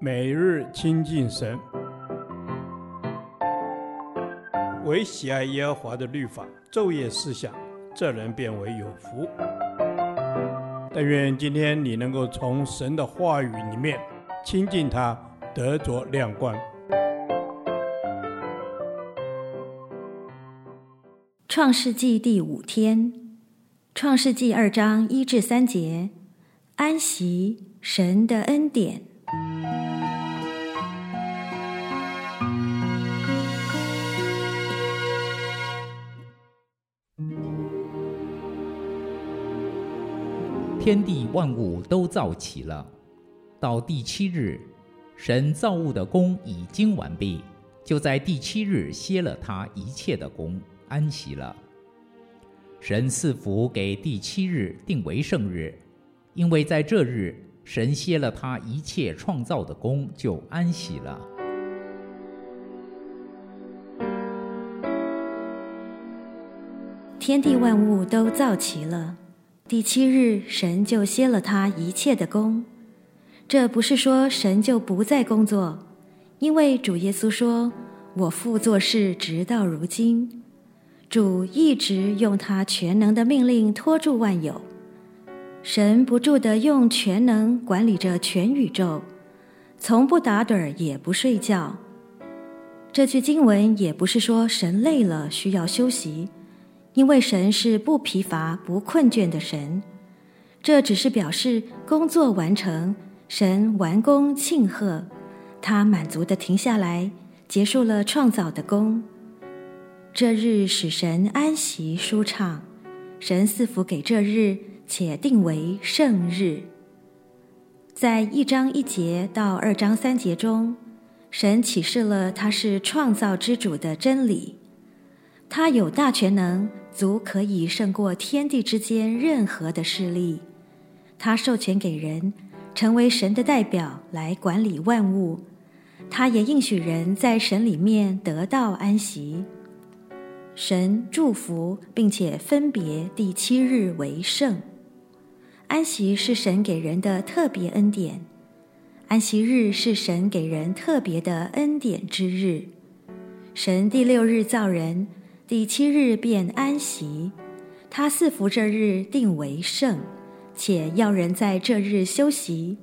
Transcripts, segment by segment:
每日亲近神，唯喜爱耶和华的律法，昼夜思想，这人便为有福。但愿今天你能够从神的话语里面亲近他，得着亮光。创世纪第五天，创世纪二章一至三节，安息，神的恩典。天地万物都造齐了，到第七日，神造物的工已经完毕，就在第七日歇了他一切的工，安息了。神赐福给第七日，定为圣日，因为在这日，神歇了他一切创造的工，就安息了。天地万物都造齐了。第七日，神就歇了他一切的工。这不是说神就不再工作，因为主耶稣说：“我父做事直到如今。”主一直用他全能的命令托住万有。神不住地用全能管理着全宇宙，从不打盹儿，也不睡觉。这句经文也不是说神累了需要休息。因为神是不疲乏、不困倦的神，这只是表示工作完成，神完工庆贺，他满足地停下来，结束了创造的工。这日使神安息舒畅，神赐福给这日，且定为圣日。在一章一节到二章三节中，神启示了他是创造之主的真理，他有大权能。足可以胜过天地之间任何的势力。他授权给人成为神的代表来管理万物。他也应许人在神里面得到安息。神祝福并且分别第七日为圣。安息是神给人的特别恩典。安息日是神给人特别的恩典之日。神第六日造人。第七日便安息，他赐福这日定为圣，且要人在这日休息。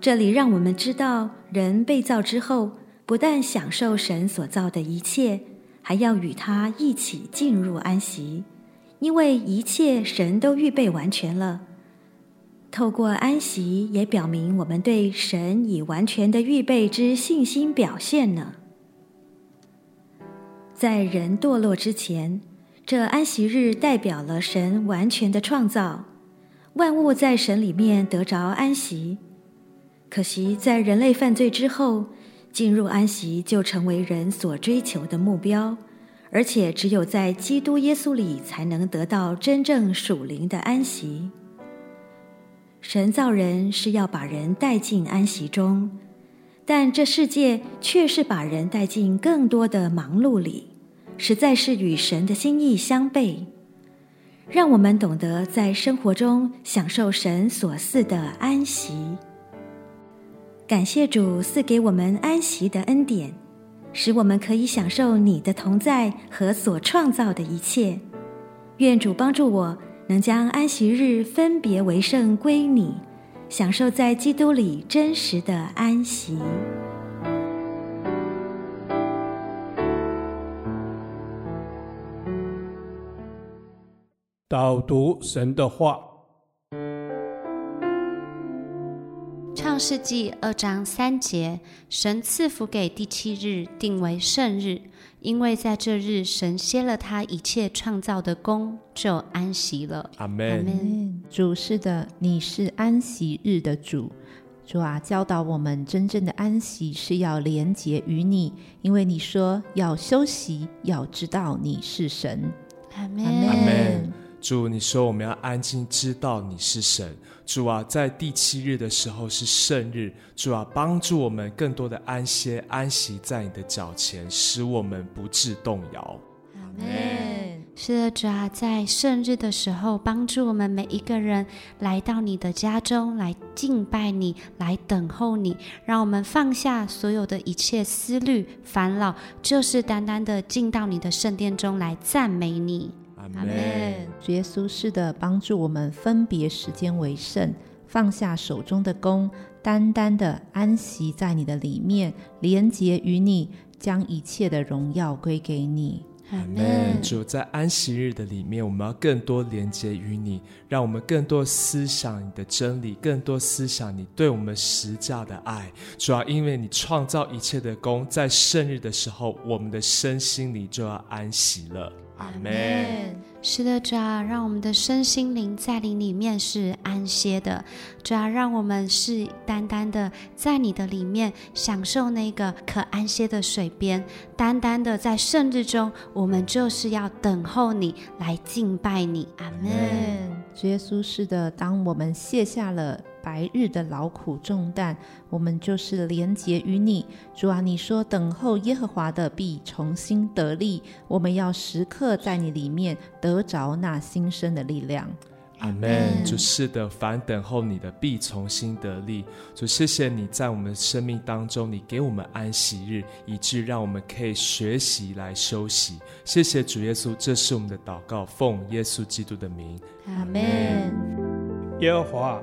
这里让我们知道，人被造之后，不但享受神所造的一切，还要与他一起进入安息，因为一切神都预备完全了。透过安息，也表明我们对神已完全的预备之信心表现呢。在人堕落之前，这安息日代表了神完全的创造，万物在神里面得着安息。可惜在人类犯罪之后，进入安息就成为人所追求的目标，而且只有在基督耶稣里才能得到真正属灵的安息。神造人是要把人带进安息中，但这世界却是把人带进更多的忙碌里。实在是与神的心意相悖，让我们懂得在生活中享受神所赐的安息。感谢主赐给我们安息的恩典，使我们可以享受你的同在和所创造的一切。愿主帮助我能将安息日分别为圣归你，享受在基督里真实的安息。导读神的话，《创世纪》二章三节：神赐福给第七日，定为圣日，因为在这日，神歇了他一切创造的功，就安息了。阿门。阿门。主是的，你是安息日的主。主啊，教导我们真正的安息是要连结于你，因为你说要休息，要知道你是神。阿门。阿门。主，你说我们要安静，知道你是神。主啊，在第七日的时候是圣日。主啊，帮助我们更多的安歇、安息在你的脚前，使我们不致动摇。阿门。是的，主啊，在圣日的时候，帮助我们每一个人来到你的家中来敬拜你，来等候你，让我们放下所有的一切思虑烦恼，就是单单的进到你的圣殿中来赞美你。阿门。主耶稣是的，帮助我们分别时间为圣，放下手中的工，单单的安息在你的里面，连结于你，将一切的荣耀归给你。阿门。主在安息日的里面，我们要更多连接于你，让我们更多思想你的真理，更多思想你对我们实价的爱。主要因为你创造一切的功，在圣日的时候，我们的身心里就要安息了。阿门。是的，主要，让我们的身心灵在你里面是安歇的。主要，让我们是单单的在你的里面享受那个可安歇的水边，单单的在圣日中，我们就是要等候你来敬拜你。阿门。主耶稣是的，当我们卸下了。白日的劳苦重担，我们就是连结于你。主啊，你说等候耶和华的必重新得力，我们要时刻在你里面得着那新生的力量。阿门。主是的，凡等候你的必重新得力。主，谢谢你在我们生命当中，你给我们安息日，以致让我们可以学习来休息。谢谢主耶稣，这是我们的祷告，奉耶稣基督的名。阿门。耶和华。